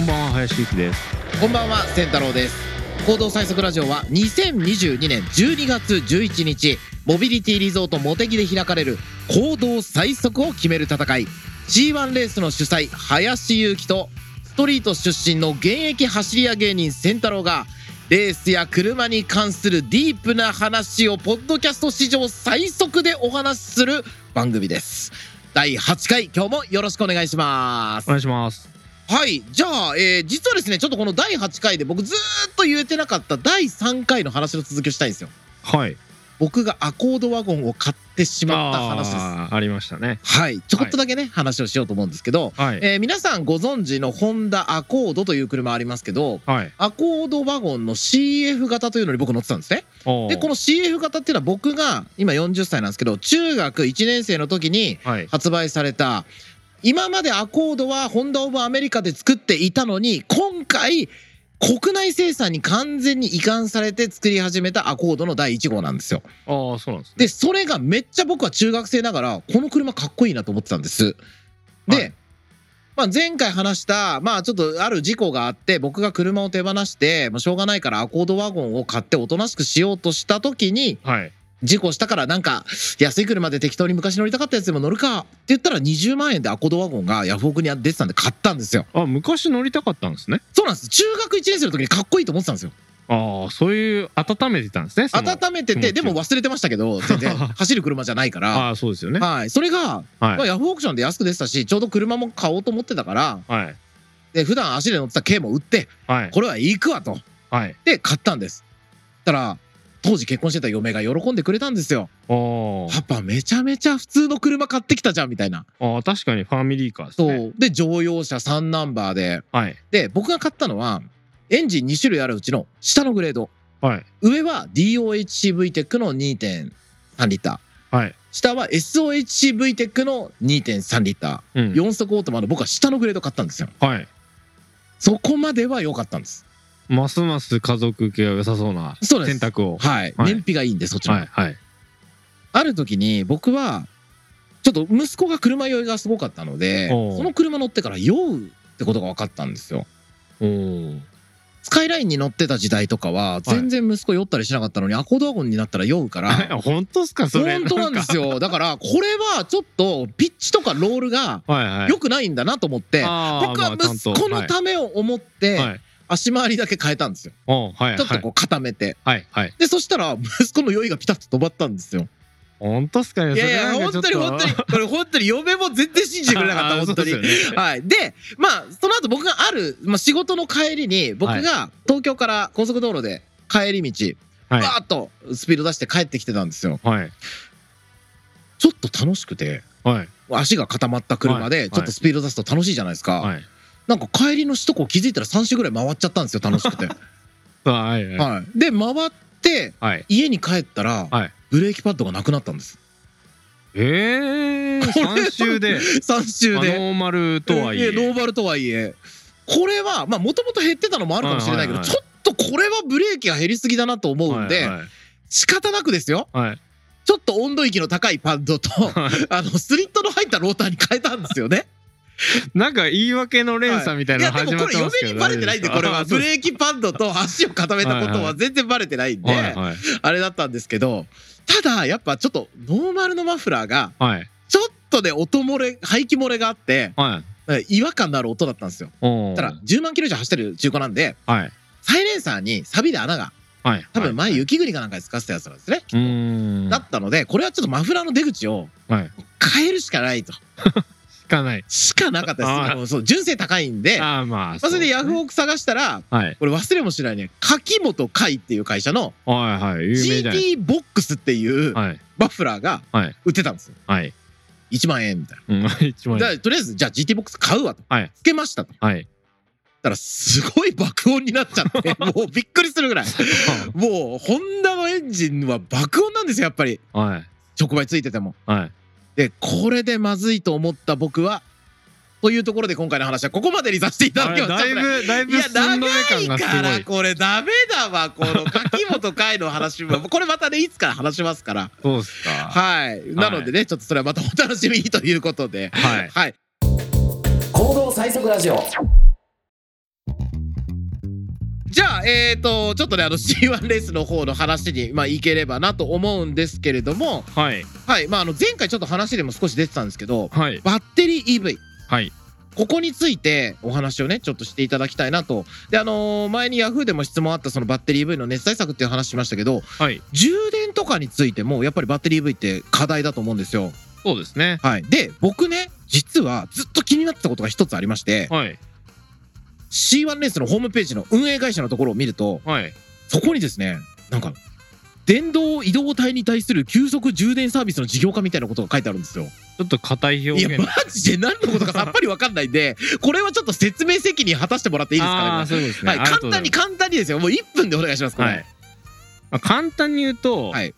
こんばんは林幸です。こんばんは千太郎です。行動最速ラジオは2022年12月11日モビリティリゾートモテギで開かれる行動最速を決める戦い。G1 レースの主催林裕樹とストリート出身の現役走り屋芸人千太郎がレースや車に関するディープな話をポッドキャスト史上最速でお話しする番組です。第8回今日もよろしくお願いします。お願いしますはい。じゃあ、えー実はですねちょっとこの第8回で僕ずーっと言えてなかった第3回の話の続きをしたいんですよ。はい。僕がアコードワゴンを買ってしまった話です。ありましたね。はい。ちょこっとだけね、話をしようと思うんですけど、はい。えー皆さんご存知のホンダアコードという車ありますけどはい。アコードワゴンの CF 型というのに僕乗ってたんですね。でこの CF 型っていうのは僕が今40歳なんですけど中学1年生の時に発売された今までアコードはホンダ・オブ・アメリカで作っていたのに今回国内生産に完全に移管されて作り始めたアコードの第1号なんですよ。ああそうなんですねでそれがめっちゃ僕は中学生ながらこの車かっこいいなと思ってたんです。で、はいまあ、前回話した、まあ、ちょっとある事故があって僕が車を手放して、まあ、しょうがないからアコードワゴンを買っておとなしくしようとした時にはい事故したからなんか安い車で適当に昔乗りたかったやつでも乗るか。って言ったら20万円でアコードワゴンがヤフオクに出てたんで買ったんですよ。あ昔乗りたかったんですね。そうなんです。中学1年生の時にかっこいいと思ってたんですよ。ああそういう温めてたんですね温めててでも忘れてましたけど全然。走る車じゃないから。ああそうですよね。はい。それが、はい。まあ、ヤフオークションで安く出てたしちょうど車も買おうと思ってたからはい。で普段足で乗ってた軽も売ってはい。これは行くわと。はい。で買ったんです。たら当時結婚してた嫁が喜んでくれたんですよ。あパパめちゃめちゃ普通の車買ってきたじゃんみたいな。ああ確かにファミリーカーですそねう。で乗用車3ナンバーで。はい。で僕が買ったのはエンジン2種類あるうちの下のグレード。はい。上は DOHCV テックの2.3リッター。はい。下は SOHCV テックの2.3リッタうん。ー4速オートマの僕は下のグレード買ったんですよ。はい。そこまでは良かったんですますます家族系が良さそうな選択を。はい、はい。燃費がいいんでそっちの、はいはい。ある時に僕はちょっと息子が車酔いがすごかったのでその車乗ってから酔うってことが分かったんですよ。スカイラインに乗ってた時代とかは全然息子酔ったりしなかったのに、アコードワゴンになったら酔うから。本当っすかそれ。本当なんですよ。だからこれはちょっとピッチとかロールがはいはい。良くないんだなと思って、はまあちゃんと息子のためを思ってはいはい足回りだけ変えたんですよ。おはいちょっとこう固めて。はいはい。でそしたら息子の酔いがピタッと止まったんですよ。本当っすかねいやいや本当に本当にこれ本当に嫁も全然信じてくれなかった本当に。ね。はい、でまあその後僕がある、まあ、仕事の帰りに僕が東京から高速道路で帰り道はい。バーッとスピード出して帰ってきてたんですよ。はい。ちょっと楽しくてはい。足が固まった車はい。でちょっとスピード出すと楽しいじゃないですか、はいなんか帰りの首都高気づいたら3周ぐらい回っちゃったんですよ楽しくて、はいはい。はい、で回ってはい。家に帰ったら、はい。ブレーキパッドがなくなったんです。ええこれは三周で。3周で。あノーマルとはいえ。ノーマルとはいえ。これはまあもともと減ってたのもあるかもしれないけど、はいはいはい。ちょっとこれはブレーキが減りすぎだなと思うんで、はい。仕方なくですよ。はい。ちょっと温度域の高いパッドとはい。あのスリットの入ったローターに変えたんですよね。なんか言い訳の連鎖みたいいやなの始までもこれってますけど嫁にバレてないんでこれは。ブレーキパッドと足を固めたことは全然バレてないんではいはいあれだったんですけどただやっぱちょっとノーマルのマフラーがはい。ちょっとね音漏れ排気漏れがあってはい。違和感のある音だったんですよ。ただ10万キロ以上走ってる中古なんではい。サイレンサーにサビで穴がはい。多分前雪国かなんかで使ってたやつなんですね。だったのでこれはちょっとマフラーの出口をはい。変えるしかないと。し かない。しかなかったです。そう純正高いんで、まああまああ、それでヤフオオク探したらはい。これ忘れもしないね。柿本海っていう会社のはいはい GT ボックスっていうはい。マフラーがはい。売ってたんですよ。はい。1万円みたいうん一番な。でとりあえずじゃあ GT ボックス買うわと、はい。つけましたと。はい。たらすごい爆音になっちゃって もうびっくりするぐらい。もうホンダのエンジンは爆音なんですよやっぱり。はい。直売ついてても。はいでこれでまずいと思った僕はというところで今回の話はここまでにさせていただきます。だいぶだいいやぶ寸止め長いからこれダメだわこの柿本海の話も これまたねいつか話しますから。そうっすか。はい。なのでねちょっとそれはまたお楽しみにということで。はい。はい。行動最速ラジオじゃあえっ、とちょっとねあの C1 レースの方の話にまあいければなと思うんですけれどもはい。はい。まああの前回ちょっと話でも少し出てたんですけどはい。バッテリー EV はい。ここについてお話をねちょっとしていただきたいなと。であのー前に Yahoo でも質問あったそのバッテリー EV の熱対策っていう話しましたけどはい。充電とかについてもやっぱりバッテリー EV って課題だと思うんですよ。そうですね。はい。で僕ね実はずっと気になってたことが一つありましてはい C1 レースのホームページの運営会社のところを見るとはい。そこにですねなんか電動移動体に対する急速充電サービスの事業化みたいなことが書いてあるんですよ。ちょっと硬い表現。いやマジで何のことかさっぱりわかんないんで これはちょっと説明責任果たしてもらっていいですあかねあそうですね。はい、簡単に簡単にですよ。もう1分でお願いしますこれ、はい。まあ簡単に言うと、はい。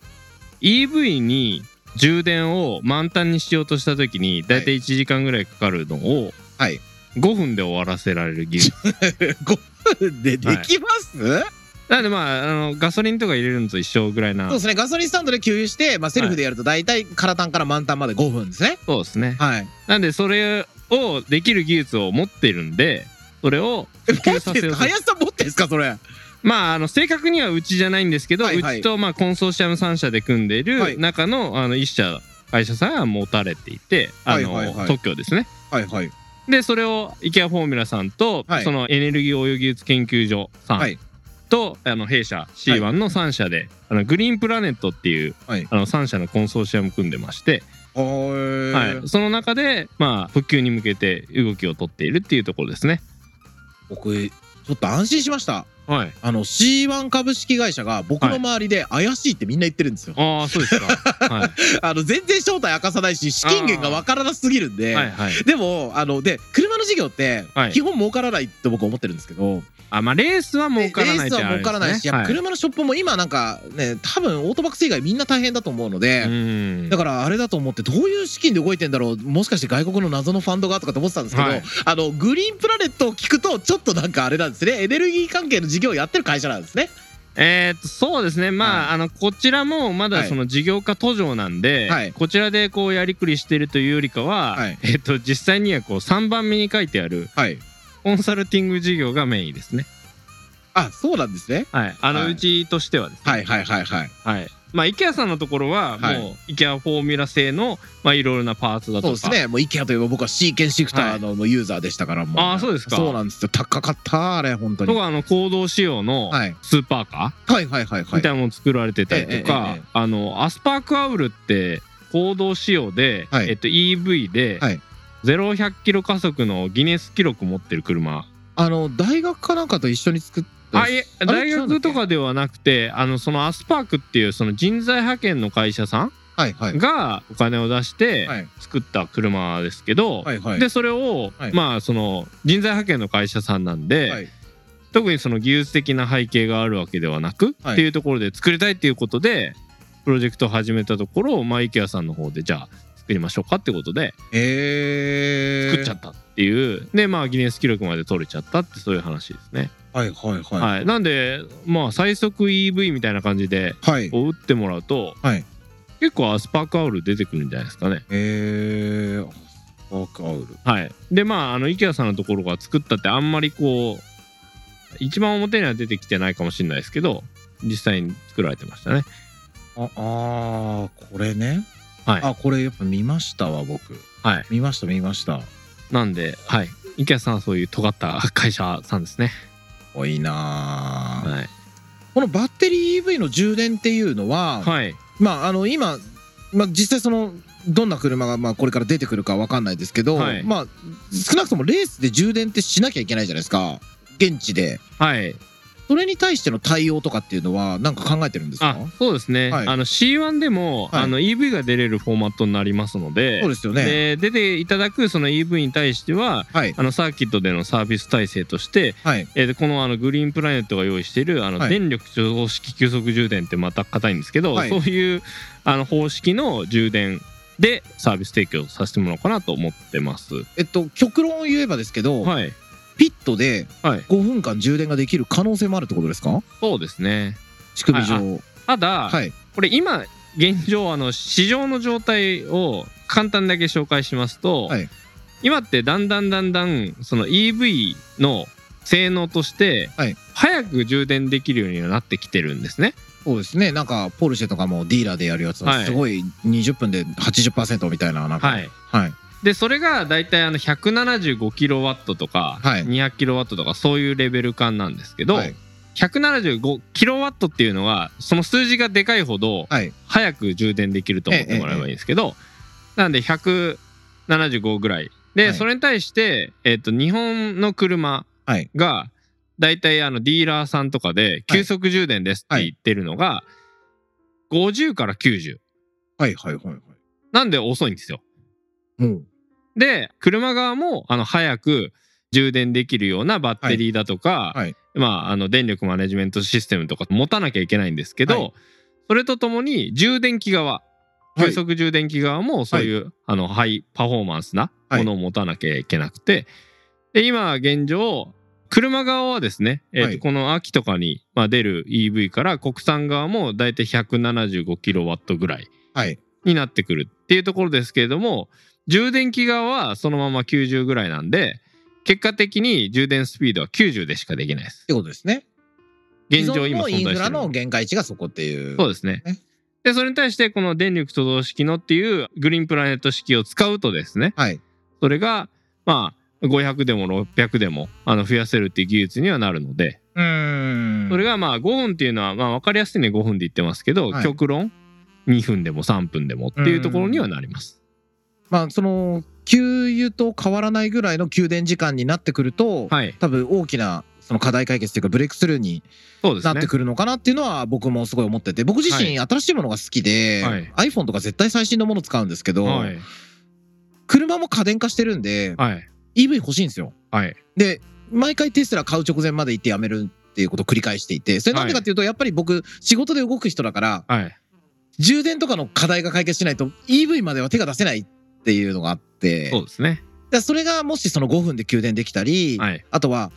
EV に充電を満タンにしようとした時にだいたい1時間ぐらいかかるのをはい5分で終わらせられる技術5分でできます、なのでまああのガソリンとか入れるのと一緒ぐらいな。そうですね。ガソリンスタンドで給油して、まあ、セルフでやると大体空タンから満タンまで5分ですね。そうですね。はい。なんでそれをできる技術を持ってるんでそれをえ普及させようと。林さん持ってんすかそれ？まああの正確にはうちじゃないんですけど、はいはい。うちとまあコンソーシアム3社で組んでいはい。る中のあの1社会社さんが持たれていてあの、はいはいはい。特許ですね。はいはいでそれを IKEA フォーミュラさんと、はい。そのエネルギー応用技術研究所さん、はい。とあの弊社 C1 の3社で、あのグリーンプラネットっていう、はい。あの3社のコンソーシアム組んでまして、ははい、その中で、まあ、普及に向けて動きを取っているっていうところですね。僕ちょっと安心しましたはい、あの C1 株式会社が僕の周りで怪しいってみんな言ってるんですよ、ああそうですか。はい、あの全然正体明かさないし資金源がわからなすぎるんで、はいはい。でもあので車の事業ってはい。基本儲からないって僕は思ってるんですけど、あまあレースは儲からないレースは儲からないし、やっぱる車のショップも今なんかね多分オートバックス以外みんな大変だと思うので、うんだからあれだと思ってどういう資金で動いてんだろう。もしかして外国の謎のファンドがとかって思ってたんですけど、はい。あのグリーンプラネットを聞くとちょっとなんかあれなんですね。エネルギー関係の事業をやってる会社なんですね。えーっとそうですねまあ,、あのこちらもまはいだその事業化途上なんで、はいこちらでこうやりくりしてるというよりかは、はいえーっと実際にはこう3番目に書いてあるはい、コンサルティング事業がメインですね。あそうなんですね。はい、あの、はいうちとしてはですね。はいはいはいはい。はい。まあ、IKEA さんのところは、はいもう、IKEA フォーミュラ製の、まあ、いろいろなパーツだとか。そうですね。もう IKEA といえば僕はシーケンシフターのユーザーでしたからもう。あーそうですかそうなんですよ。高かったあれ本当に。とか、あの、行動仕様のはいスーパーカはいはいはいーはい。みたいなもの作られてたりとかええ、あの、アスパークアウルって、行動仕様で、はいえっと、EV ではい、0、100キロ加速のギネス記録持ってる車。あの大学かなんかと一緒に作った。あい大学とかではなくてあのそのアスパークっていうその人材派遣の会社さんはいはい。がお金を出してはい。作った車ですけど、はいはい。でそれを、はい。まあその人材派遣の会社さんなんで、はい。特にその技術的な背景があるわけではなく、はい。っていうところで作りたいっていうことでプロジェクトを始めたところまあ IKEA さんの方でじゃあ作りましょうかってことでえー。作っちゃったっていう、でまあギネス記録まで取れちゃったってそういう話ですね。はいはいはい。はい、なんでまあ最速 EV みたいな感じではい。打ってもらうと、はい結構アスパークアウル出てくるんじゃないですかね。えー。ワークアウル。はい、でまああの IKEA さんのところが作ったってあんまりこう一番表には出てきてないかもしれないですけど実際に作られてましたね。ああーこれね。はいあこれやっぱ見ましたわ僕。はい、見ました見ました。なんで、はい、IKEA さんはそういう尖った会社さんですね。多いなー、はい、このバッテリー EV の充電っていうのは、はい、まああの今、まあ、実際そのどんな車がまあこれから出てくるかわかんないですけど、はい。まあ少なくともレースで充電ってしなきゃいけないじゃないですか。現地で。はい、それに対しての対応とかっていうのは何か考えてるんですか？あそうですね、はい。あの C1 でも、はい。あの EV が出れるフォーマットになりますのでそうですよね。で出ていただくその EV に対してははい。あのサーキットでのサービス体制として、はい。えーでこのあのグリーンプラネットが用意しているあのはい。電力常式急速充電ってまた硬いんですけど、はい。そういうあの方式の充電でサービス提供させてもらおうかなと思ってます。えっと極論を言えばですけど、はい、ピットではい、5分間充電ができる可能性もあるってことですか？そうですね。仕組み上。ただ、はい。これ今現状あの市場の状態を簡単だけ紹介しますと、はい。今ってだんだんだんだんその EV の性能としてはい。早く充電できるようにはなってきてるんですね。そうですね。なんかポルシェとかもディーラーでやるやつははい。すごい20分で80%みたいななんか。はい、はいでそれが大体あの 175kW とかはい。200kW とかそういうレベル感なんですけど、はい。175kW っていうのはその数字がでかいほどはい。早く充電できると思ってもらえばいいんですけど、なんで175ぐらい。で、はい。それに対して、えっと日本の車はい。が大体あのディーラーさんとかで急速充電ですって言ってるのが50から90はいはいはいはい。なんで遅いんですよ。うんで車側もあの早く充電できるようなバッテリーだとか、はい。まあ、あの電力マネジメントシステムとか持たなきゃいけないんですけど、はい。それとともに充電器側はい。急速充電器側もそういう、あのハイパフォーマンスなものを持たなきゃいけなくて、で今現状車側はですね、えーとはい。この秋とかに、まあ、出る EV から国産側もだいたい 175kW ぐらいはい。になってくるっていうところですけれども充電器側はそのまま90ぐらいなんで結果的に充電スピードは90でしかできないです。ってことですね。現状今既存のインフラの限界値がそこっていう。そうですね。ねでそれに対してこの電力と同式のっていうグリーンプラネット式を使うとですねはい。それがまあ500でも600でもあの増やせるっていう技術にはなるのでうーん。それがまあ5分っていうのはまあ分かりやすいね5分で言ってますけど、はい。極論2分でも3分でもっていうところにはなります。まあその給油と変わらないぐらいの給電時間になってくると、はい。多分大きなその課題解決というかブレイクスルーになってくるのかなっていうのは僕もすごい思ってて僕自身新しいものが好きで、はい。iPhone とか絶対最新のもの使うんですけど、はい。車も家電化してるんではい。EV 欲しいんですよ。はい。で毎回テスラ買う直前まで行ってやめるっていうことを繰り返していてそれなんでかっていうとやっぱり僕仕事で動く人だからはい。充電とかの課題が解決しないと EV までは手が出せないっていうのがあって。そうですね。だからそれがもしその5分で給電できたり、はい。あとは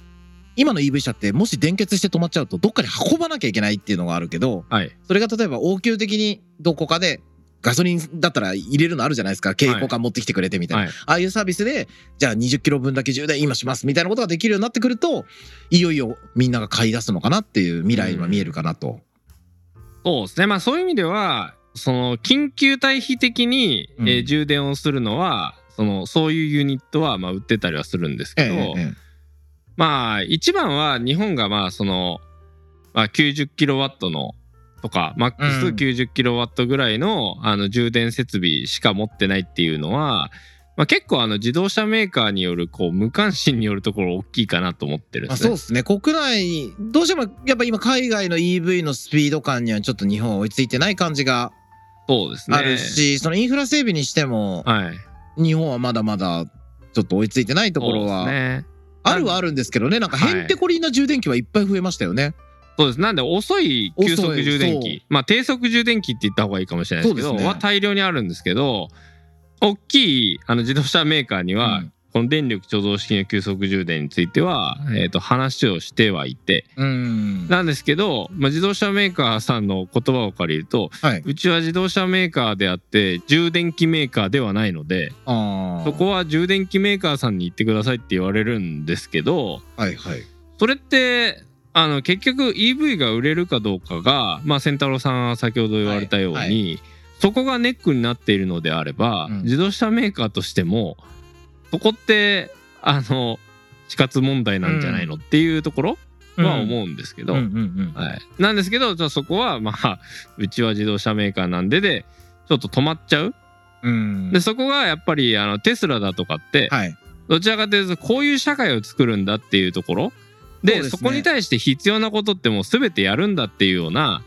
今の EV 車ってもし電結して止まっちゃうとどっかに運ばなきゃいけないっていうのがあるけどはい。それが例えば応急的にどこかでガソリンだったら入れるのあるじゃないですか。蛍光管持ってきてくれてみたいな、はい。ああいうサービスでじゃあ20キロ分だけ充電今しますみたいなことができるようになってくるといよいよみんなが買い出すのかなっていう未来は見えるかなと。そうですね。まあそういう意味ではその緊急対比的に、うん。えー充電をするのはそのそういうユニットはまあ売ってたりはするんですけど、えええまあ一番は日本がまあその、まあ、90kW のとかマックスうん。90kW ぐらいの,、あの充電設備しか持ってないっていうのは、まあ、結構あの自動車メーカーによるこう無関心によるところ大きいかなと思ってるですね。そうですね。国内どうしてもやっぱ今海外の EV のスピード感にはちょっと日本は追いついてない感じがそうですね。あるし、そのインフラ整備にしてもはい。日本はまだまだちょっと追いついてないところはね。あるはあるんですけどねなんかへんてこりんな充電器はいっぱい増えましたよね。そうです。なんで遅い急速充電器。まあ低速充電器って言った方がいいかもしれないですけど、ねは大量にあるんですけど、大きいあの自動車メーカーには、うんこの電力貯蔵式の急速充電については、えー、と話をしてはいて、うん。なんですけど、まあ、自動車メーカーさんの言葉を借りると、はい。うちは自動車メーカーであって充電器メーカーではないのでそこは充電器メーカーさんに行ってくださいって言われるんですけどはいはい。それってあの結局 EV が売れるかどうかが、まあ、千太郎さんが先ほど言われたように、はいはそこがネックになっているのであれば、うん。自動車メーカーとしてもそこってあの死活問題なんじゃないの？っていうところは思うんですけど、なんですけどじゃあそこはまあうちは自動車メーカーなんででちょっと止まっちゃう。うん。でそこがやっぱりあのテスラだとかってはい。どちらかというとこういう社会を作るんだっていうところ。でね。そこに対して必要なことってもう全てやるんだっていうような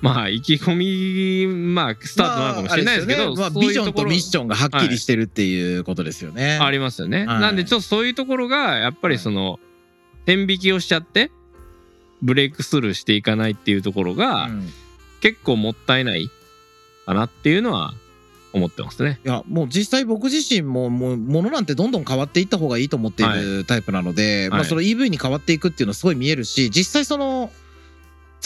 まあ意気込みまあスタートなのかもしれないですけど、まあビジョンことミッションがはっきりしてるっていうことですよね。ありますよね。はいなんでちょっとそういうところがやっぱりその天引きをしちゃってブレイクスルーしていかないっていうところが、うん結構もったいないかなっていうのは思ってますね。いやもう実際僕自身ももう物なんてどんどん変わっていった方がいいと思っているタイプなので、まあ、はいその EV に変わっていくっていうのはすごい見えるし実際その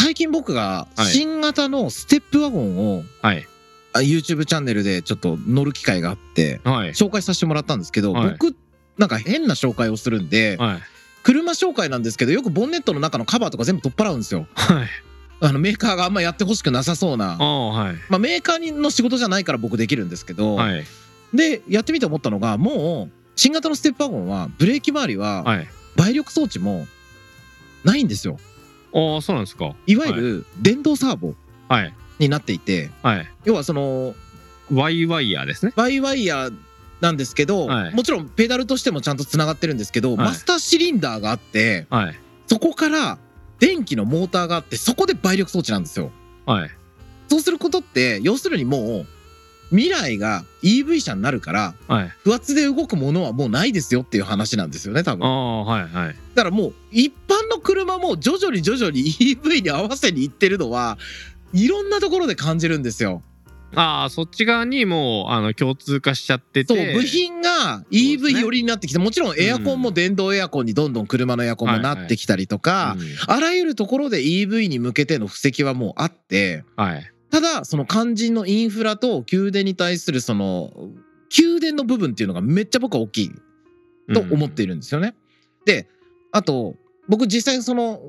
最近僕がはい。新型のステップワゴンを、はい。あ YouTube チャンネルでちょっと乗る機会があってはい。紹介させてもらったんですけど、はい。僕なんか変な紹介をするんで、はい。車紹介なんですけどよくボンネットの中のカバーとか全部取っ払うんですよ。はい。あのメーカーがあんまやってほしくなさそうな。はい。まあ、メーカーの仕事じゃないから僕できるんですけど、はい。でやってみて思ったのがもう新型のステップワゴンはブレーキ周りははい。倍力装置もないんですよああそうなんですか。いわゆる電動サーボはい。になっていてはい。要はそのワイワイヤーですね。バイワイヤーなんですけど、はい。もちろんペダルとしてもちゃんとつながってるんですけど、はい。マスターシリンダーがあってはい。そこから電気のモーターがあってそこで倍力装置なんですよ。はい。そうすることって要するにもう未来が EV 車になるからはい。不圧で動くものはもうないですよっていう話なんですよね多あ分。あはいはいだからもう一般の車も徐々に徐々に EV に合わせにいってるのはいろんなところで感じるんですよ。ああそっち側にもうあの共通化しちゃってて。そう部品が EV ね。寄りになってきてもちろんエアコンも電動エアコンにどんどん車のエアコンもなってきたりとか、うんあらゆるところで EV に向けての布石はもうあってはい。ただその肝心のインフラと給電に対するその給電の部分っていうのがめっちゃ僕は大きいと思っているんですよね。であと僕実際その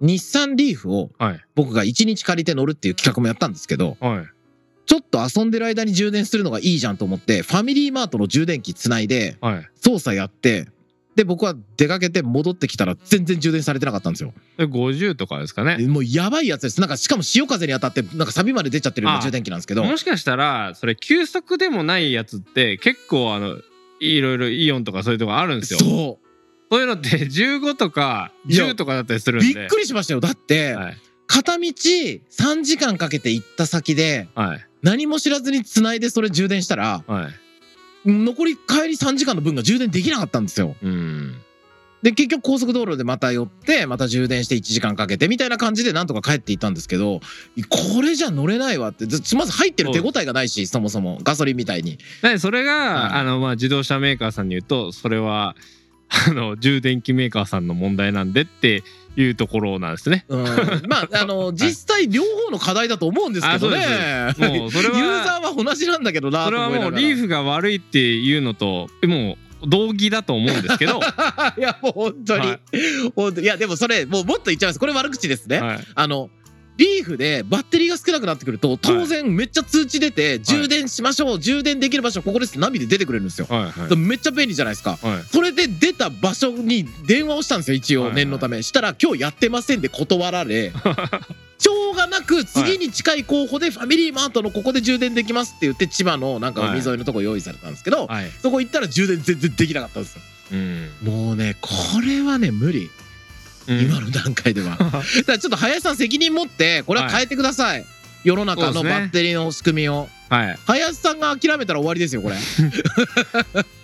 日産リーフをはい。僕が1日借りて乗るっていう企画もやったんですけどはい。ちょっと遊んでる間に充電するのがいいじゃんと思ってファミリーマートの充電器つないではい。操作やってで僕は出かけて戻ってきたら全然充電されてなかったんですよ。で50とかですかね。もうやばいやつです。なんかしかも潮風に当たってなんかサビまで出ちゃってるようなあ充電器なんですけど。もしかしたらそれ急速でもないやつって結構あのいろいろイオンとかそういうとこあるんですよ。そそういうのって 15とかいや10とかだったりするう。んで。びっくりしましたよ。だって、はい。片道3時間かけて行った先ではい。何も知らずに繋いでそれ充電したらはい。残り帰り3時間の分が充電できなかったんですよ。うん。で結局高速道路でまた寄ってまた充電して1時間かけてみたいな感じでなんとか帰っていったんですけどこれじゃ乗れないわってずまず入ってる手応えがないしそもそもガソリンみたいに。でそれが、はい。あのまあ自動車メーカーさんに言うとそれはあの充電器メーカーさんの問題なんでっていうところなんですね。うん。まあ あの実際両方の課題だと思うんですけどね。もうそれはユーザーは同じなんだけどなそれはもうリーフフが悪いっていうのともう同義だと思うんですけど、いやもう本当に、はい。本当いやでもそれもうもっと言っちゃいます。これ悪口ですね、はい。あのリーフでバッテリーが少なくなってくると当然めっちゃ通知出て、充電しましょう充電できる場所ここですってナビで出てくれるんですよ、はいはい。めっちゃ便利じゃないですか。はい。それで出た場所に電話をしたんですよ一応はいはい。念のため、したら今日やってませんで断られ しょうがなく次に近い候補でファミリーマートのここで充電できますって言って千葉のなんか海沿いのとこ用意されたんですけど、はい。そこ行ったら充電全然できなかったんですよ。うん。もうねこれはね無理、うん。今の段階では。だからちょっと林さん責任持ってこれは変えてください、世の中のバッテリーの仕組みを、はい。林さんが諦めたら終わりですよこれ。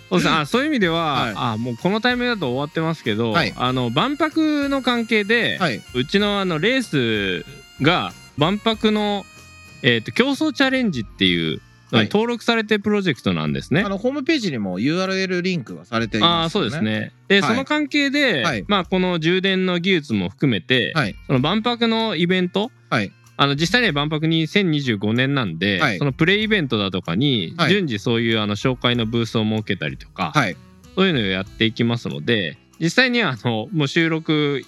そうですあそういう意味では、はい。あもうこのタイミングだと終わってますけど、はい。あの万博の関係で、はい。うちのあのレースが万博の、えー、と競争チャレンジっていう、はい。登録されてるプロジェクトなんですね。あ。のホームページにも URL リンクがされていますよ、ね、ああそうですね。で、はい。その関係で、はい。まあこの充電の技術も含めて、はい。その万博のイベント、はい。あの実際には万博2025年なんで、はい。そのプレイイベントだとかにはい。順次そういうあの紹介のブースを設けたりとか、はい。そういうのをやっていきますので実際にはあのもう収録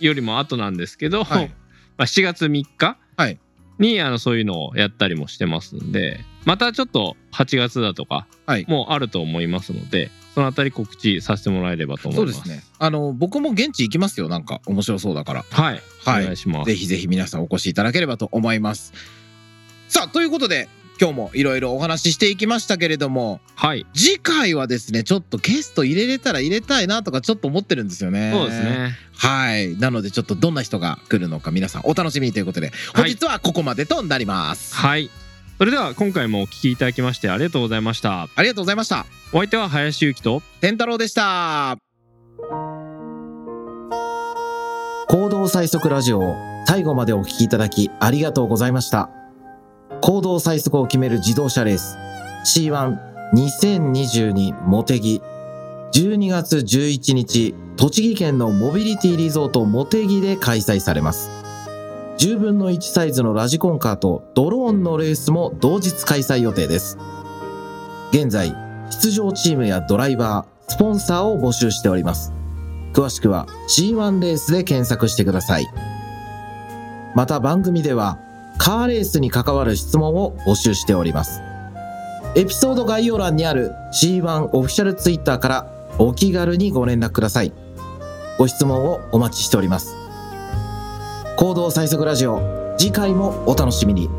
よりも後なんですけど、はい。まあ7月3日はい。にあのそういうのをやったりもしてますんでまたちょっと8月だとかはい。もあると思いますので、そのあたり告知させてもらえればと思いま。そうですすね。あの僕も現地行きますよなんか。面白そうだから。はい、はい。お願いします。ぜひぜひ皆さんお越しいただければと思います。さあということで今日もいろいろお話ししていきましたけれどもはい、次回はですねちょっとゲスト入れれたら入れたいなとかちょっと思ってるんですよね。そうですね。はい。なのでちょっとどんな人が来るのか皆さんお楽しみにということで本日はここまでとなります、はい。それでは今回もお聞きいただきましてありがとうございました。ありがとうございました。お相手は林幸と天太郎でした。行動最速ラジオを最後までお聞きいただきありがとうございました。行動最速を決める自動車レース。C12022 モテギ。12月11日栃木県のモビリティリゾートモテギで開催されます10分の1サイズのラジコンカーとドローンのレースも同日開催予定です現在出場チームやドライバースポンサーを募集しております詳しくは C1 レースで検索してください。また番組ではカーレースに関わる質問を募集しております。エピソード概要欄にある C1 オフィシャルツイッターからお気軽にご連絡ください。ご質問をお待ちしております。行動最速ラジオ、次回もお楽しみに。